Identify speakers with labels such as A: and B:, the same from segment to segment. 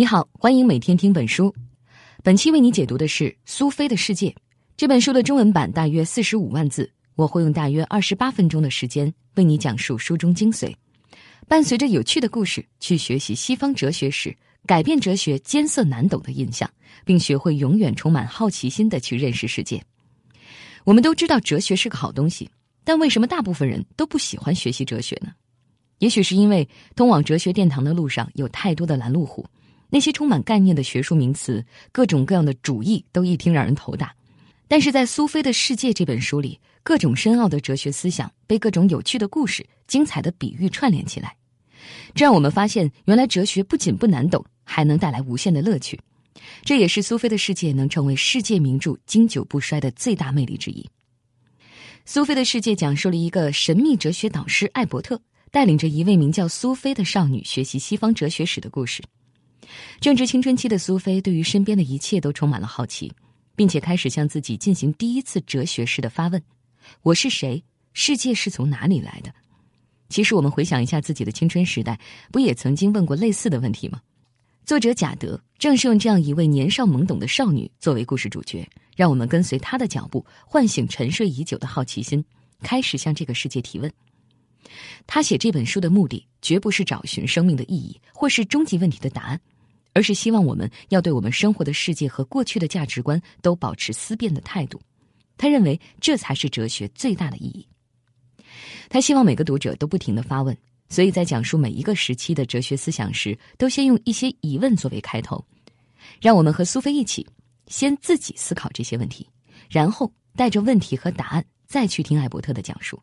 A: 你好，欢迎每天听本书。本期为你解读的是《苏菲的世界》这本书的中文版，大约四十五万字，我会用大约二十八分钟的时间为你讲述书中精髓，伴随着有趣的故事去学习西方哲学史，改变哲学艰涩难懂的印象，并学会永远充满好奇心的去认识世界。我们都知道哲学是个好东西，但为什么大部分人都不喜欢学习哲学呢？也许是因为通往哲学殿堂的路上有太多的拦路虎。那些充满概念的学术名词，各种各样的主义，都一听让人头大。但是在苏菲的世界这本书里，各种深奥的哲学思想被各种有趣的故事、精彩的比喻串联起来，这让我们发现，原来哲学不仅不难懂，还能带来无限的乐趣。这也是苏菲的世界能成为世界名著、经久不衰的最大魅力之一。苏菲的世界讲述了一个神秘哲学导师艾伯特带领着一位名叫苏菲的少女学习西方哲学史的故事。正值青春期的苏菲，对于身边的一切都充满了好奇，并且开始向自己进行第一次哲学式的发问：“我是谁？世界是从哪里来的？”其实，我们回想一下自己的青春时代，不也曾经问过类似的问题吗？作者贾德正是用这样一位年少懵懂的少女作为故事主角，让我们跟随她的脚步，唤醒沉睡已久的好奇心，开始向这个世界提问。他写这本书的目的，绝不是找寻生命的意义，或是终极问题的答案。而是希望我们要对我们生活的世界和过去的价值观都保持思辨的态度。他认为这才是哲学最大的意义。他希望每个读者都不停的发问，所以在讲述每一个时期的哲学思想时，都先用一些疑问作为开头。让我们和苏菲一起，先自己思考这些问题，然后带着问题和答案再去听艾伯特的讲述。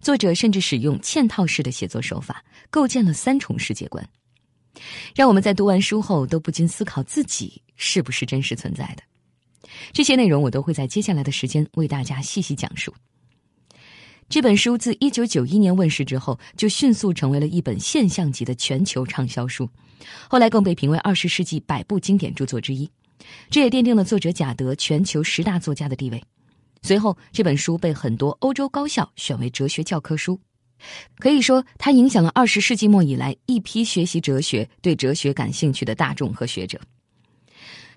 A: 作者甚至使用嵌套式的写作手法，构建了三重世界观。让我们在读完书后都不禁思考自己是不是真实存在的。这些内容我都会在接下来的时间为大家细细讲述。这本书自一九九一年问世之后，就迅速成为了一本现象级的全球畅销书，后来更被评为二十世纪百部经典著作之一，这也奠定了作者贾德全球十大作家的地位。随后，这本书被很多欧洲高校选为哲学教科书。可以说，它影响了二十世纪末以来一批学习哲学、对哲学感兴趣的大众和学者。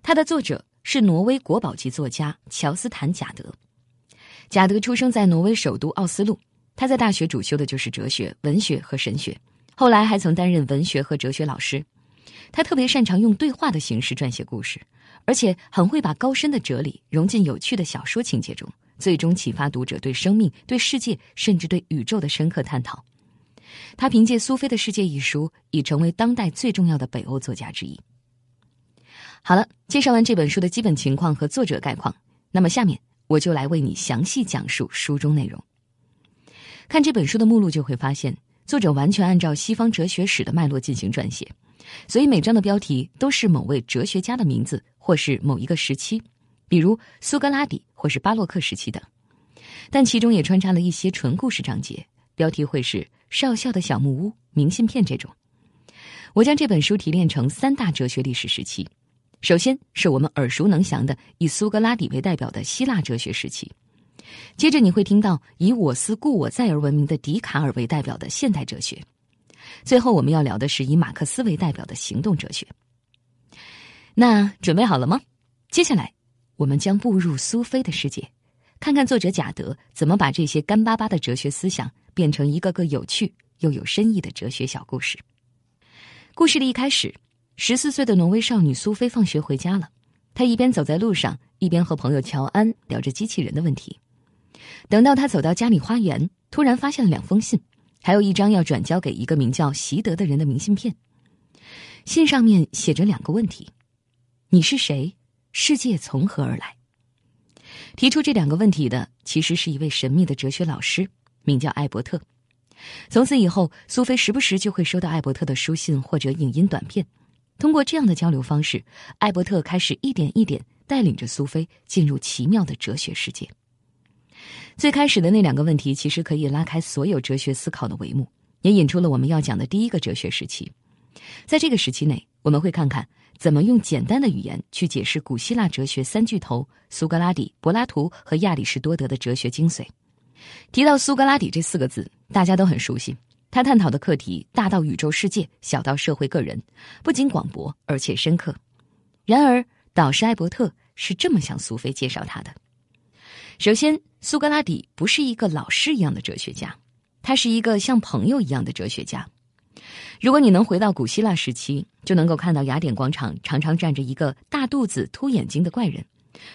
A: 它的作者是挪威国宝级作家乔斯坦·贾德。贾德出生在挪威首都奥斯陆，他在大学主修的就是哲学、文学和神学，后来还曾担任文学和哲学老师。他特别擅长用对话的形式撰写故事，而且很会把高深的哲理融进有趣的小说情节中。最终启发读者对生命、对世界，甚至对宇宙的深刻探讨。他凭借《苏菲的世界》一书，已成为当代最重要的北欧作家之一。好了，介绍完这本书的基本情况和作者概况，那么下面我就来为你详细讲述书中内容。看这本书的目录就会发现，作者完全按照西方哲学史的脉络进行撰写，所以每章的标题都是某位哲学家的名字，或是某一个时期。比如苏格拉底或是巴洛克时期等，但其中也穿插了一些纯故事章节，标题会是“少校的小木屋”“明信片”这种。我将这本书提炼成三大哲学历史时期，首先是我们耳熟能详的以苏格拉底为代表的希腊哲学时期，接着你会听到以我思故我在而闻名的笛卡尔为代表的现代哲学，最后我们要聊的是以马克思为代表的行动哲学。那准备好了吗？接下来。我们将步入苏菲的世界，看看作者贾德怎么把这些干巴巴的哲学思想变成一个个有趣又有深意的哲学小故事。故事的一开始，十四岁的挪威少女苏菲放学回家了。她一边走在路上，一边和朋友乔安聊着机器人的问题。等到她走到家里花园，突然发现了两封信，还有一张要转交给一个名叫席德的人的明信片。信上面写着两个问题：“你是谁？”世界从何而来？提出这两个问题的，其实是一位神秘的哲学老师，名叫艾伯特。从此以后，苏菲时不时就会收到艾伯特的书信或者影音短片。通过这样的交流方式，艾伯特开始一点一点带领着苏菲进入奇妙的哲学世界。最开始的那两个问题，其实可以拉开所有哲学思考的帷幕，也引出了我们要讲的第一个哲学时期。在这个时期内，我们会看看。怎么用简单的语言去解释古希腊哲学三巨头苏格拉底、柏拉图和亚里士多德的哲学精髓？提到苏格拉底这四个字，大家都很熟悉。他探讨的课题大到宇宙世界，小到社会个人，不仅广博而且深刻。然而，导师艾伯特是这么向苏菲介绍他的：首先，苏格拉底不是一个老师一样的哲学家，他是一个像朋友一样的哲学家。如果你能回到古希腊时期，就能够看到雅典广场常常站着一个大肚子、凸眼睛的怪人，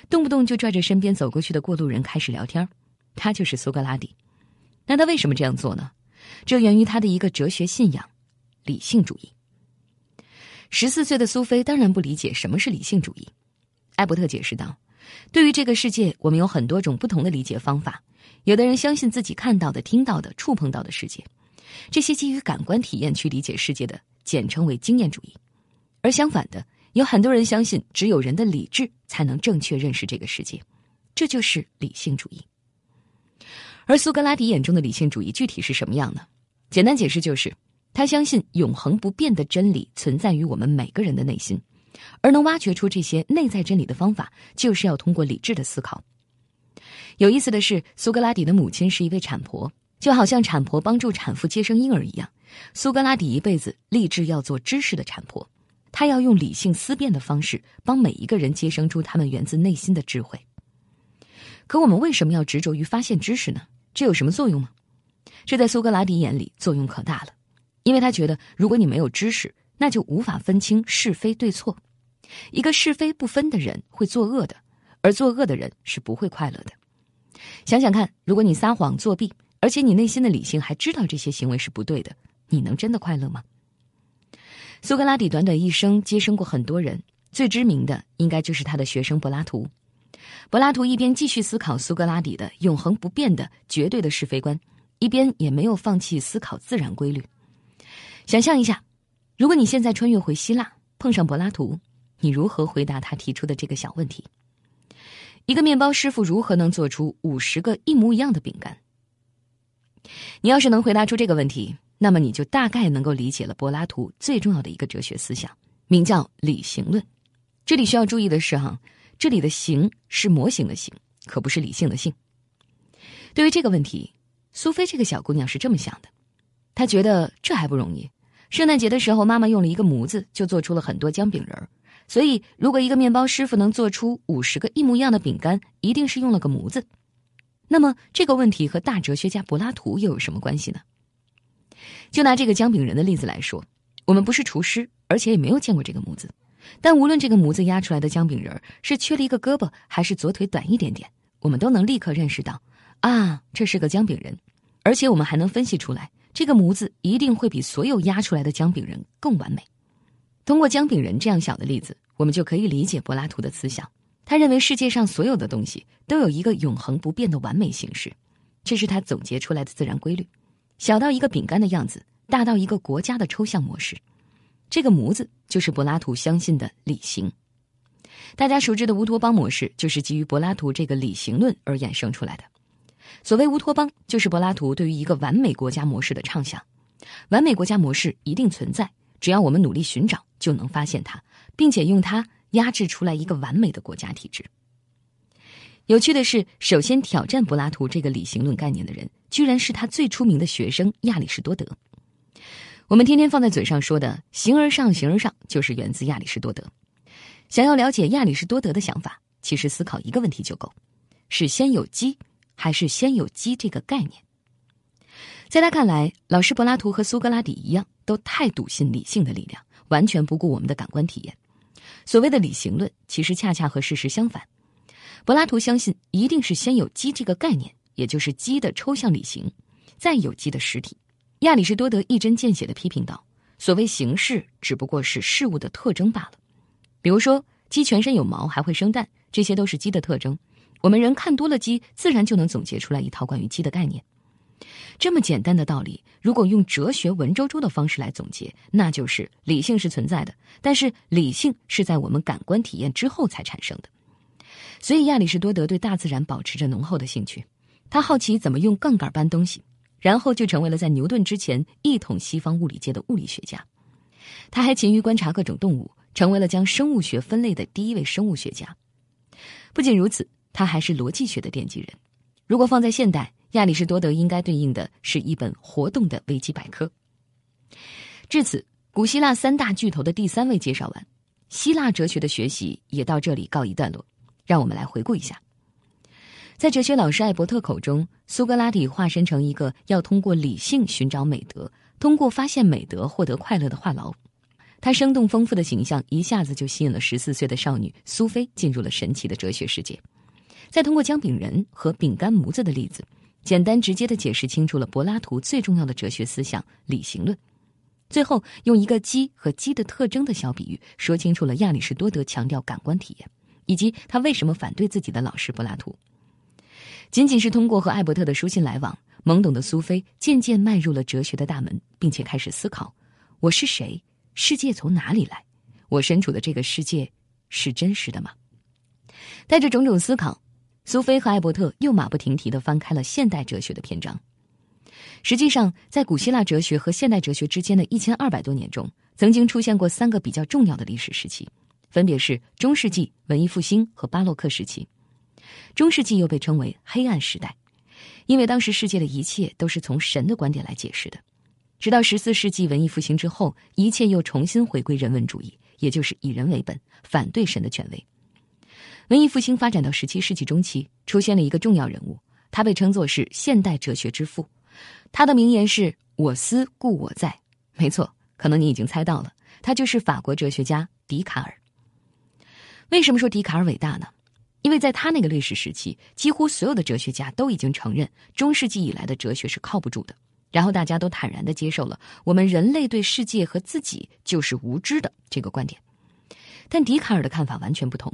A: 动不动就拽着身边走过去的过路人开始聊天他就是苏格拉底。那他为什么这样做呢？这源于他的一个哲学信仰——理性主义。十四岁的苏菲当然不理解什么是理性主义。艾伯特解释道：“对于这个世界，我们有很多种不同的理解方法。有的人相信自己看到的、听到的、触碰到的世界，这些基于感官体验去理解世界的，简称为经验主义。而相反的，有很多人相信只有人的理智才能正确认识这个世界，这就是理性主义。而苏格拉底眼中的理性主义具体是什么样呢？简单解释就是。”他相信永恒不变的真理存在于我们每个人的内心，而能挖掘出这些内在真理的方法，就是要通过理智的思考。有意思的是，苏格拉底的母亲是一位产婆，就好像产婆帮助产妇接生婴儿一样，苏格拉底一辈子立志要做知识的产婆，他要用理性思辨的方式帮每一个人接生出他们源自内心的智慧。可我们为什么要执着于发现知识呢？这有什么作用吗？这在苏格拉底眼里作用可大了。因为他觉得，如果你没有知识，那就无法分清是非对错。一个是非不分的人会作恶的，而作恶的人是不会快乐的。想想看，如果你撒谎作弊，而且你内心的理性还知道这些行为是不对的，你能真的快乐吗？苏格拉底短短一生接生过很多人，最知名的应该就是他的学生柏拉图。柏拉图一边继续思考苏格拉底的永恒不变的绝对的是非观，一边也没有放弃思考自然规律。想象一下，如果你现在穿越回希腊，碰上柏拉图，你如何回答他提出的这个小问题？一个面包师傅如何能做出五十个一模一样的饼干？你要是能回答出这个问题，那么你就大概能够理解了柏拉图最重要的一个哲学思想，名叫理型论。这里需要注意的是，哈，这里的“形”是模型的“形”，可不是理性的“性”。对于这个问题，苏菲这个小姑娘是这么想的，她觉得这还不容易。圣诞节的时候，妈妈用了一个模子，就做出了很多姜饼人儿。所以，如果一个面包师傅能做出五十个一模一样的饼干，一定是用了个模子。那么，这个问题和大哲学家柏拉图又有什么关系呢？就拿这个姜饼人的例子来说，我们不是厨师，而且也没有见过这个模子。但无论这个模子压出来的姜饼人是缺了一个胳膊，还是左腿短一点点，我们都能立刻认识到，啊，这是个姜饼人。而且，我们还能分析出来。这个模子一定会比所有压出来的姜饼人更完美。通过姜饼人这样小的例子，我们就可以理解柏拉图的思想。他认为世界上所有的东西都有一个永恒不变的完美形式，这是他总结出来的自然规律。小到一个饼干的样子，大到一个国家的抽象模式，这个模子就是柏拉图相信的理型。大家熟知的乌托邦模式，就是基于柏拉图这个理型论而衍生出来的。所谓乌托邦，就是柏拉图对于一个完美国家模式的畅想。完美国家模式一定存在，只要我们努力寻找，就能发现它，并且用它压制出来一个完美的国家体制。有趣的是，首先挑战柏拉图这个理性论概念的人，居然是他最出名的学生亚里士多德。我们天天放在嘴上说的“形而上，形而上”，就是源自亚里士多德。想要了解亚里士多德的想法，其实思考一个问题就够：是先有鸡？还是先有鸡这个概念，在他看来，老师柏拉图和苏格拉底一样，都太笃信理性的力量，完全不顾我们的感官体验。所谓的理型论，其实恰恰和事实相反。柏拉图相信，一定是先有鸡这个概念，也就是鸡的抽象理型，再有鸡的实体。亚里士多德一针见血地批评道：“所谓形式，只不过是事物的特征罢了。比如说，鸡全身有毛，还会生蛋，这些都是鸡的特征。”我们人看多了鸡，自然就能总结出来一套关于鸡的概念。这么简单的道理，如果用哲学文绉绉的方式来总结，那就是理性是存在的，但是理性是在我们感官体验之后才产生的。所以亚里士多德对大自然保持着浓厚的兴趣，他好奇怎么用杠杆搬东西，然后就成为了在牛顿之前一统西方物理界的物理学家。他还勤于观察各种动物，成为了将生物学分类的第一位生物学家。不仅如此。他还是逻辑学的奠基人。如果放在现代，亚里士多德应该对应的是一本活动的维基百科。至此，古希腊三大巨头的第三位介绍完，希腊哲学的学习也到这里告一段落。让我们来回顾一下，在哲学老师艾伯特口中，苏格拉底化身成一个要通过理性寻找美德、通过发现美德获得快乐的话痨。他生动丰富的形象一下子就吸引了十四岁的少女苏菲进入了神奇的哲学世界。再通过姜饼人和饼干模子的例子，简单直接的解释清楚了柏拉图最重要的哲学思想——理性论。最后，用一个鸡和鸡的特征的小比喻，说清楚了亚里士多德强调感官体验，以及他为什么反对自己的老师柏拉图。仅仅是通过和艾伯特的书信来往，懵懂的苏菲渐渐迈入了哲学的大门，并且开始思考：我是谁？世界从哪里来？我身处的这个世界是真实的吗？带着种种思考，苏菲和艾伯特又马不停蹄地翻开了现代哲学的篇章。实际上，在古希腊哲学和现代哲学之间的一千二百多年中，曾经出现过三个比较重要的历史时期，分别是中世纪、文艺复兴和巴洛克时期。中世纪又被称为黑暗时代，因为当时世界的一切都是从神的观点来解释的。直到十四世纪文艺复兴之后，一切又重新回归人文主义，也就是以人为本，反对神的权威。文艺复兴发展到十七世纪中期，出现了一个重要人物，他被称作是现代哲学之父。他的名言是“我思故我在”。没错，可能你已经猜到了，他就是法国哲学家笛卡尔。为什么说笛卡尔伟大呢？因为在他那个历史时期，几乎所有的哲学家都已经承认中世纪以来的哲学是靠不住的。然后大家都坦然的接受了我们人类对世界和自己就是无知的这个观点，但笛卡尔的看法完全不同。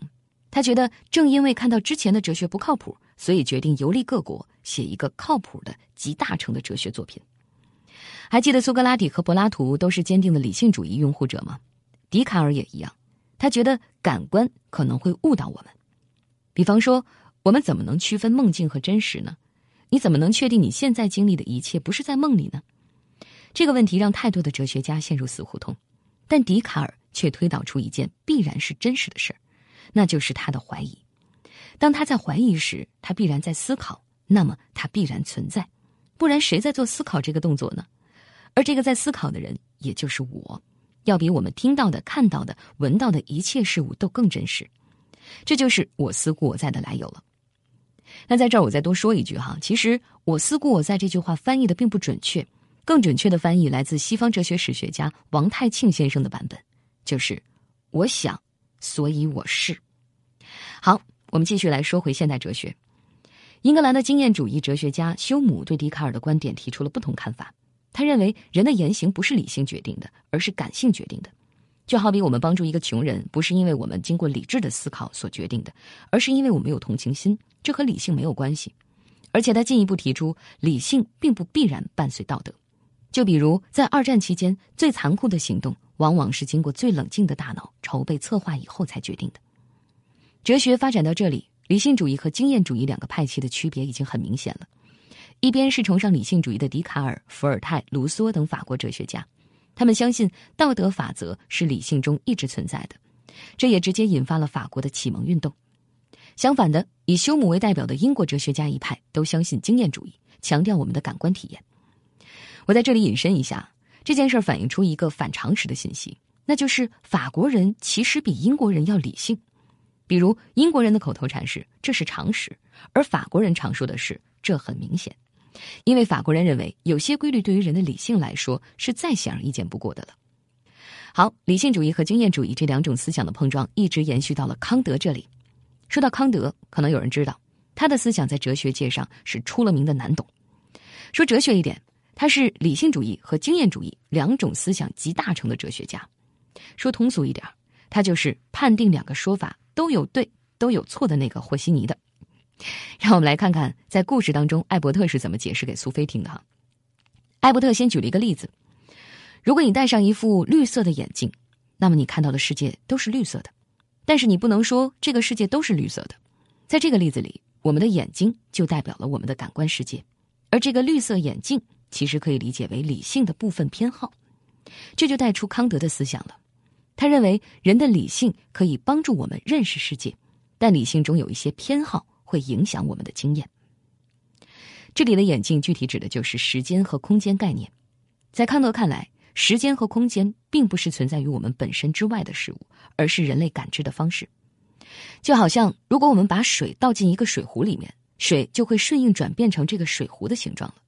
A: 他觉得正因为看到之前的哲学不靠谱，所以决定游历各国，写一个靠谱的集大成的哲学作品。还记得苏格拉底和柏拉图都是坚定的理性主义拥护者吗？笛卡尔也一样，他觉得感官可能会误导我们。比方说，我们怎么能区分梦境和真实呢？你怎么能确定你现在经历的一切不是在梦里呢？这个问题让太多的哲学家陷入死胡同，但笛卡尔却推导出一件必然是真实的事儿，那就是他的怀疑。当他在怀疑时，他必然在思考，那么他必然存在，不然谁在做思考这个动作呢？而这个在思考的人，也就是我，要比我们听到的、看到的、闻到的一切事物都更真实。这就是“我思故我在”的来由了。那在这儿我再多说一句哈，其实“我思故我在”这句话翻译的并不准确，更准确的翻译来自西方哲学史学家王太庆先生的版本，就是“我想，所以我是”。好，我们继续来说回现代哲学。英格兰的经验主义哲学家休姆对笛卡尔的观点提出了不同看法。他认为人的言行不是理性决定的，而是感性决定的。就好比我们帮助一个穷人，不是因为我们经过理智的思考所决定的，而是因为我们有同情心。这和理性没有关系，而且他进一步提出，理性并不必然伴随道德。就比如在二战期间，最残酷的行动往往是经过最冷静的大脑筹备策划以后才决定的。哲学发展到这里，理性主义和经验主义两个派系的区别已经很明显了。一边是崇尚理性主义的笛卡尔、伏尔泰、卢梭等法国哲学家，他们相信道德法则是理性中一直存在的，这也直接引发了法国的启蒙运动。相反的，以休姆为代表的英国哲学家一派都相信经验主义，强调我们的感官体验。我在这里引申一下，这件事反映出一个反常识的信息，那就是法国人其实比英国人要理性。比如，英国人的口头禅是“这是常识”，而法国人常说的是“这很明显”，因为法国人认为有些规律对于人的理性来说是再显而易见不过的了。好，理性主义和经验主义这两种思想的碰撞一直延续到了康德这里。说到康德，可能有人知道，他的思想在哲学界上是出了名的难懂。说哲学一点，他是理性主义和经验主义两种思想集大成的哲学家。说通俗一点，他就是判定两个说法都有对都有错的那个和稀泥的。让我们来看看，在故事当中，艾伯特是怎么解释给苏菲听的哈。艾伯特先举了一个例子：如果你戴上一副绿色的眼镜，那么你看到的世界都是绿色的。但是你不能说这个世界都是绿色的，在这个例子里，我们的眼睛就代表了我们的感官世界，而这个绿色眼镜其实可以理解为理性的部分偏好，这就带出康德的思想了。他认为人的理性可以帮助我们认识世界，但理性中有一些偏好会影响我们的经验。这里的眼镜具体指的就是时间和空间概念。在康德看来，时间和空间并不是存在于我们本身之外的事物，而是人类感知的方式。就好像，如果我们把水倒进一个水壶里面，水就会顺应转变成这个水壶的形状了。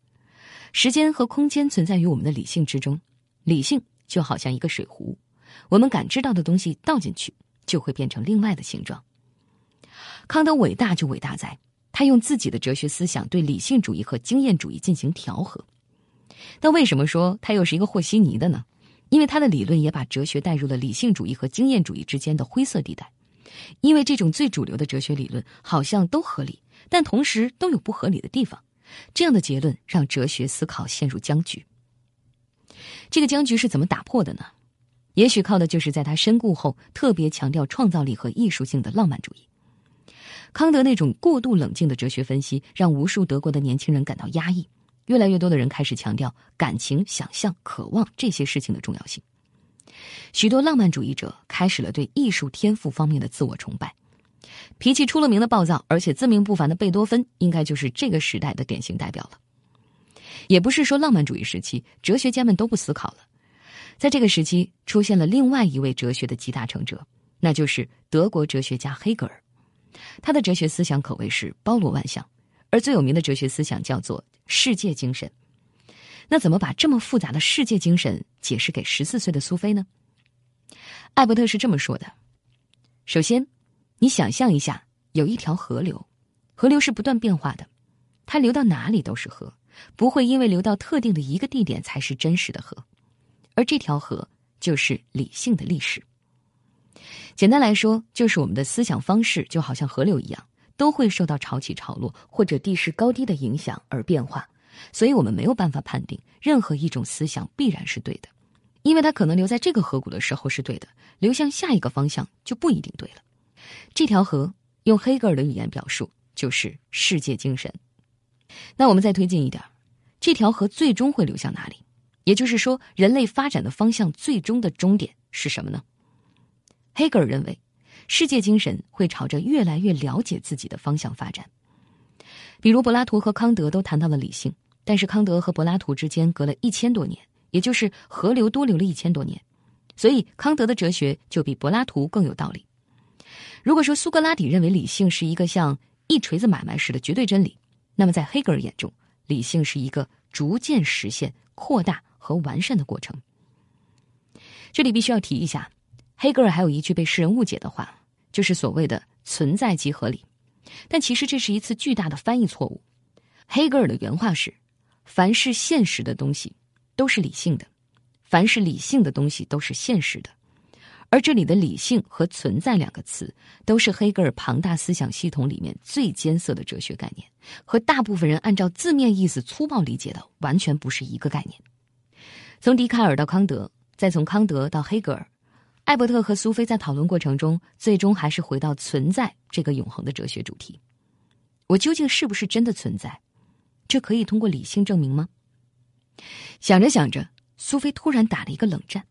A: 时间和空间存在于我们的理性之中，理性就好像一个水壶，我们感知到的东西倒进去，就会变成另外的形状。康德伟大就伟大在，他用自己的哲学思想对理性主义和经验主义进行调和。但为什么说他又是一个和稀泥的呢？因为他的理论也把哲学带入了理性主义和经验主义之间的灰色地带。因为这种最主流的哲学理论好像都合理，但同时都有不合理的地方。这样的结论让哲学思考陷入僵局。这个僵局是怎么打破的呢？也许靠的就是在他身故后特别强调创造力和艺术性的浪漫主义。康德那种过度冷静的哲学分析，让无数德国的年轻人感到压抑。越来越多的人开始强调感情、想象、渴望这些事情的重要性。许多浪漫主义者开始了对艺术天赋方面的自我崇拜。脾气出了名的暴躁，而且自命不凡的贝多芬，应该就是这个时代的典型代表了。也不是说浪漫主义时期哲学家们都不思考了，在这个时期出现了另外一位哲学的集大成者，那就是德国哲学家黑格尔。他的哲学思想可谓是包罗万象，而最有名的哲学思想叫做世界精神。那怎么把这么复杂的世界精神解释给十四岁的苏菲呢？艾伯特是这么说的：首先。你想象一下，有一条河流，河流是不断变化的，它流到哪里都是河，不会因为流到特定的一个地点才是真实的河，而这条河就是理性的历史。简单来说，就是我们的思想方式就好像河流一样，都会受到潮起潮落或者地势高低的影响而变化，所以我们没有办法判定任何一种思想必然是对的，因为它可能留在这个河谷的时候是对的，流向下一个方向就不一定对了。这条河用黑格尔的语言表述就是世界精神。那我们再推进一点，这条河最终会流向哪里？也就是说，人类发展的方向最终的终点是什么呢？黑格尔认为，世界精神会朝着越来越了解自己的方向发展。比如柏拉图和康德都谈到了理性，但是康德和柏拉图之间隔了一千多年，也就是河流多流了一千多年，所以康德的哲学就比柏拉图更有道理。如果说苏格拉底认为理性是一个像一锤子买卖似的绝对真理，那么在黑格尔眼中，理性是一个逐渐实现、扩大和完善的过程。这里必须要提一下，黑格尔还有一句被世人误解的话，就是所谓的“存在即合理”，但其实这是一次巨大的翻译错误。黑格尔的原话是：“凡是现实的东西都是理性的，凡是理性的东西都是现实的。”而这里的“理性”和“存在”两个词，都是黑格尔庞大思想系统里面最艰涩的哲学概念，和大部分人按照字面意思粗暴理解的完全不是一个概念。从笛卡尔到康德，再从康德到黑格尔，艾伯特和苏菲在讨论过程中，最终还是回到“存在”这个永恒的哲学主题。我究竟是不是真的存在？这可以通过理性证明吗？想着想着，苏菲突然打了一个冷战。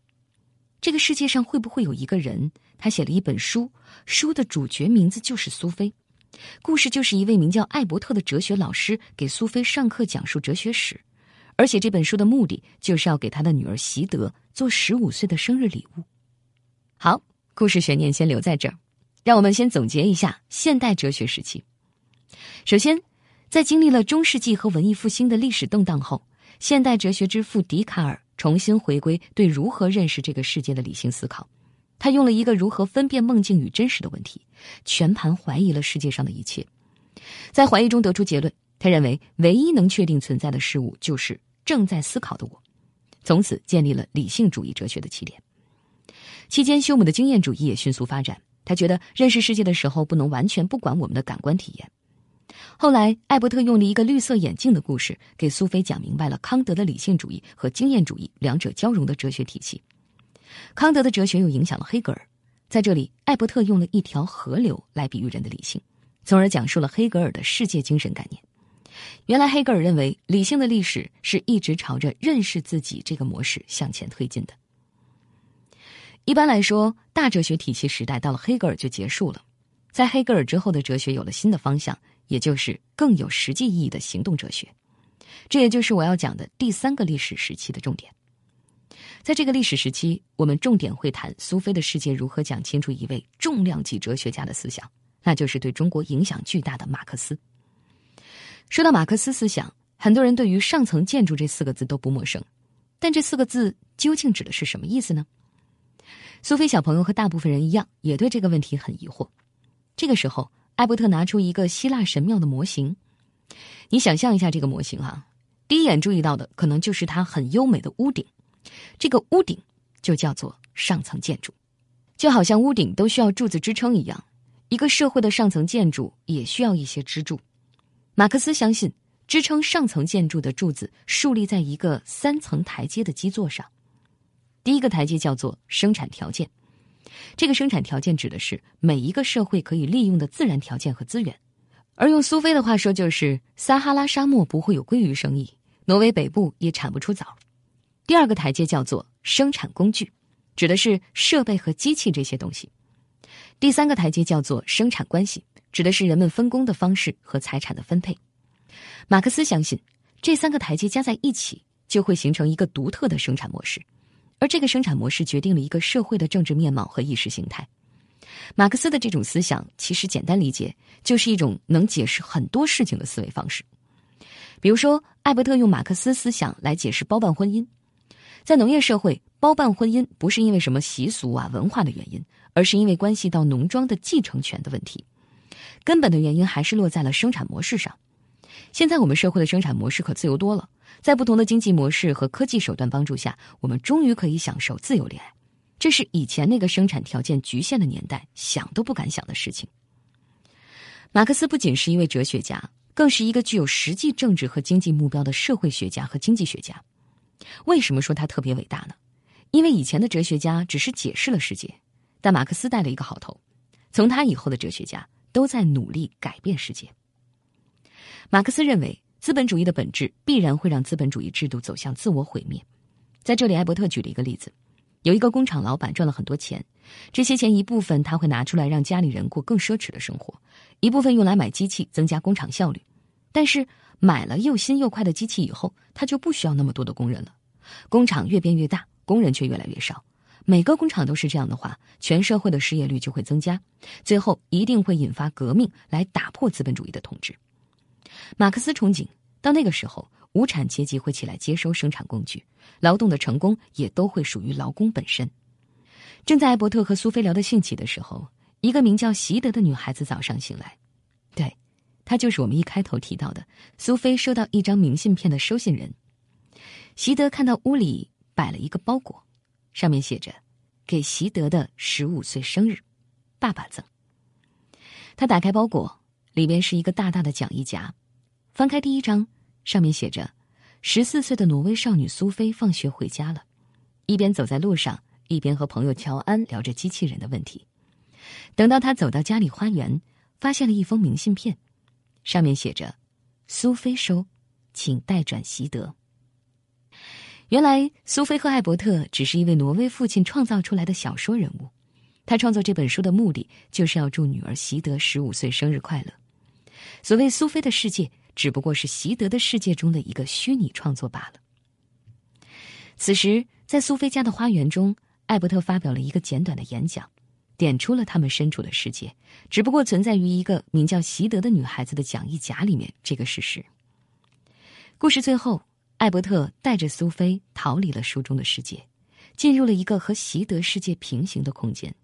A: 这个世界上会不会有一个人，他写了一本书，书的主角名字就是苏菲，故事就是一位名叫艾伯特的哲学老师给苏菲上课讲述哲学史，而且这本书的目的就是要给他的女儿习德做十五岁的生日礼物。好，故事悬念先留在这儿，让我们先总结一下现代哲学时期。首先，在经历了中世纪和文艺复兴的历史动荡后，现代哲学之父笛卡尔。重新回归对如何认识这个世界的理性思考，他用了一个如何分辨梦境与真实的问题，全盘怀疑了世界上的一切，在怀疑中得出结论。他认为唯一能确定存在的事物就是正在思考的我，从此建立了理性主义哲学的起点。期间，休姆的经验主义也迅速发展。他觉得认识世界的时候不能完全不管我们的感官体验。后来，艾伯特用了一个绿色眼镜的故事，给苏菲讲明白了康德的理性主义和经验主义两者交融的哲学体系。康德的哲学又影响了黑格尔。在这里，艾伯特用了一条河流来比喻人的理性，从而讲述了黑格尔的世界精神概念。原来，黑格尔认为理性的历史是一直朝着认识自己这个模式向前推进的。一般来说，大哲学体系时代到了黑格尔就结束了。在黑格尔之后的哲学有了新的方向。也就是更有实际意义的行动哲学。这也就是我要讲的第三个历史时期的重点。在这个历史时期，我们重点会谈苏菲的世界如何讲清楚一位重量级哲学家的思想，那就是对中国影响巨大的马克思。说到马克思思想，很多人对于“上层建筑”这四个字都不陌生，但这四个字究竟指的是什么意思呢？苏菲小朋友和大部分人一样，也对这个问题很疑惑。这个时候，艾伯特拿出一个希腊神庙的模型，你想象一下这个模型啊，第一眼注意到的可能就是它很优美的屋顶。这个屋顶就叫做上层建筑，就好像屋顶都需要柱子支撑一样，一个社会的上层建筑也需要一些支柱。马克思相信，支撑上层建筑的柱子竖立在一个三层台阶的基座上。第一个台阶叫做生产条件，这个生产条件指的是每一个社会可以利用的自然条件和资源，而用苏菲的话说，就是撒哈拉沙漠不会有鲑鱼生意，挪威北部也产不出枣。第二个台阶叫做生产工具，指的是设备和机器这些东西。第三个台阶叫做生产关系，指的是人们分工的方式和财产的分配。马克思相信，这三个台阶加在一起就会形成一个独特的生产模式，而这个生产模式决定了一个社会的政治面貌和意识形态。马克思的这种思想，其实简单理解就是一种能解释很多事情的思维方式。比如说，艾伯特用马克思思想来解释包办婚姻。在农业社会，包办婚姻不是因为什么习俗啊、文化的原因，而是因为关系到农庄的继承权的问题。根本的原因还是落在了生产模式上。现在我们社会的生产模式可自由多了，在不同的经济模式和科技手段帮助下，我们终于可以享受自由恋爱。这是以前那个生产条件局限的年代想都不敢想的事情。马克思不仅是一位哲学家，更是一个具有实际政治和经济目标的社会学家和经济学家。为什么说他特别伟大呢？因为以前的哲学家只是解释了世界，但马克思带了一个好头，从他以后的哲学家都在努力改变世界。马克思认为，资本主义的本质必然会让资本主义制度走向自我毁灭。在这里，艾伯特举了一个例子：有一个工厂老板赚了很多钱，这些钱一部分他会拿出来让家里人过更奢侈的生活，一部分用来买机器增加工厂效率，但是。买了又新又快的机器以后，他就不需要那么多的工人了。工厂越变越大，工人却越来越少。每个工厂都是这样的话，全社会的失业率就会增加，最后一定会引发革命来打破资本主义的统治。马克思憧憬到那个时候，无产阶级会起来接收生产工具，劳动的成功也都会属于劳工本身。正在艾伯特和苏菲聊得兴起的时候，一个名叫席德的女孩子早上醒来，对。她就是我们一开头提到的苏菲收到一张明信片的收信人。席德看到屋里摆了一个包裹，上面写着“给席德的十五岁生日，爸爸赠”。他打开包裹，里边是一个大大的讲义夹，翻开第一章，上面写着：“十四岁的挪威少女苏菲放学回家了，一边走在路上，一边和朋友乔安聊着机器人的问题。等到他走到家里花园，发现了一封明信片。”上面写着：“苏菲收，请代转席德。”原来，苏菲和艾伯特只是一位挪威父亲创造出来的小说人物。他创作这本书的目的，就是要祝女儿席德十五岁生日快乐。所谓苏菲的世界，只不过是席德的世界中的一个虚拟创作罢了。此时，在苏菲家的花园中，艾伯特发表了一个简短的演讲。点出了他们身处的世界，只不过存在于一个名叫席德的女孩子的讲义夹里面这个事实。故事最后，艾伯特带着苏菲逃离了书中的世界，进入了一个和席德世界平行的空间，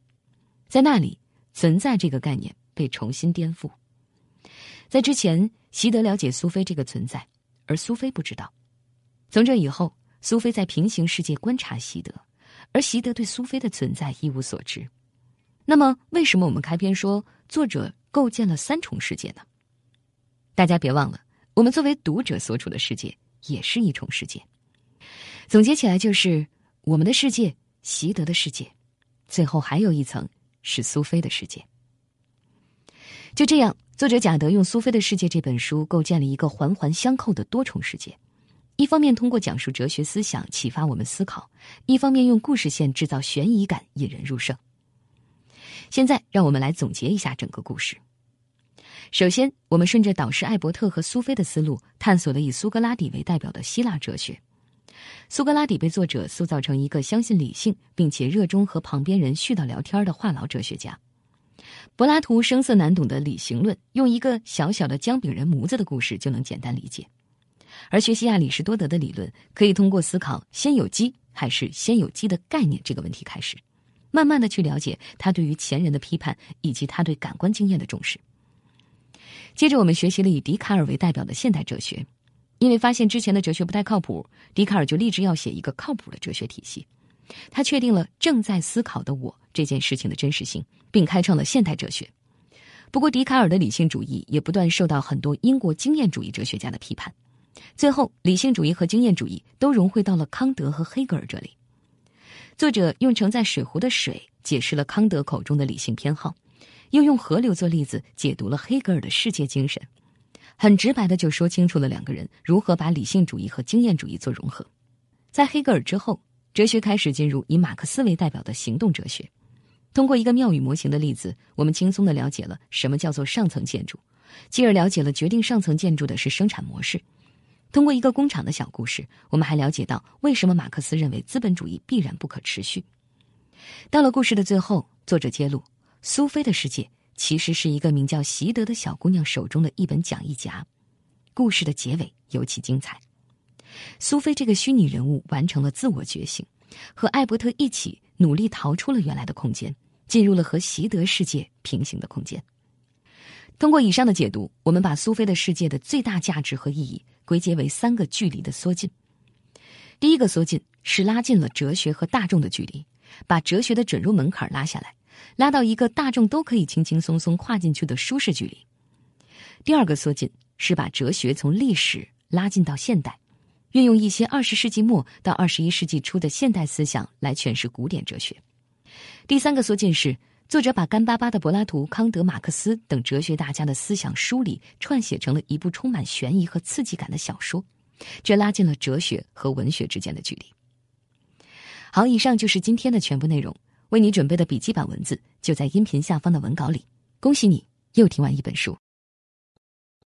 A: 在那里，存在这个概念被重新颠覆。在之前，席德了解苏菲这个存在，而苏菲不知道。从这以后，苏菲在平行世界观察席德，而席德对苏菲的存在一无所知。那么，为什么我们开篇说作者构建了三重世界呢？大家别忘了，我们作为读者所处的世界也是一重世界。总结起来就是，我们的世界、习得的世界，最后还有一层是苏菲的世界。就这样，作者贾德用《苏菲的世界》这本书构建了一个环环相扣的多重世界。一方面通过讲述哲学思想启发我们思考，一方面用故事线制造悬疑感，引人入胜。现在，让我们来总结一下整个故事。首先，我们顺着导师艾伯特和苏菲的思路，探索了以苏格拉底为代表的希腊哲学。苏格拉底被作者塑造成一个相信理性，并且热衷和旁边人絮叨聊天的话痨哲学家。柏拉图声色难懂的理性论，用一个小小的姜饼人模子的故事就能简单理解。而学习亚里士多德的理论，可以通过思考“先有鸡还是先有鸡”的概念这个问题开始，慢慢的去了解他对于前人的批判以及他对感官经验的重视。接着，我们学习了以笛卡尔为代表的现代哲学，因为发现之前的哲学不太靠谱，笛卡尔就立志要写一个靠谱的哲学体系。他确定了正在思考的我这件事情的真实性，并开创了现代哲学。不过，笛卡尔的理性主义也不断受到很多英国经验主义哲学家的批判。最后，理性主义和经验主义都融汇到了康德和黑格尔这里。作者用盛在水壶的水解释了康德口中的理性偏好，又用河流做例子解读了黑格尔的世界精神，很直白的就说清楚了两个人如何把理性主义和经验主义做融合。在黑格尔之后，哲学开始进入以马克思为代表的行动哲学。通过一个庙宇模型的例子，我们轻松的了解了什么叫做上层建筑，继而了解了决定上层建筑的是生产模式。通过一个工厂的小故事，我们还了解到为什么马克思认为资本主义必然不可持续。到了故事的最后，作者揭露，苏菲的世界其实是一个名叫席德的小姑娘手中的一本讲义夹。故事的结尾尤其精彩，苏菲这个虚拟人物完成了自我觉醒，和艾伯特一起努力逃出了原来的空间，进入了和席德世界平行的空间。通过以上的解读，我们把苏菲的世界的最大价值和意义。归结为三个距离的缩进。第一个缩进是拉近了哲学和大众的距离，把哲学的准入门槛拉下来，拉到一个大众都可以轻轻松松跨进去的舒适距离。第二个缩进是把哲学从历史拉近到现代，运用一些二十世纪末到二十一世纪初的现代思想来诠释古典哲学。第三个缩进是。作者把干巴巴的柏拉图、康德、马克思等哲学大家的思想梳理串写成了一部充满悬疑和刺激感的小说，这拉近了哲学和文学之间的距离。好，以上就是今天的全部内容。为你准备的笔记版文字就在音频下方的文稿里。恭喜你又听完一本书。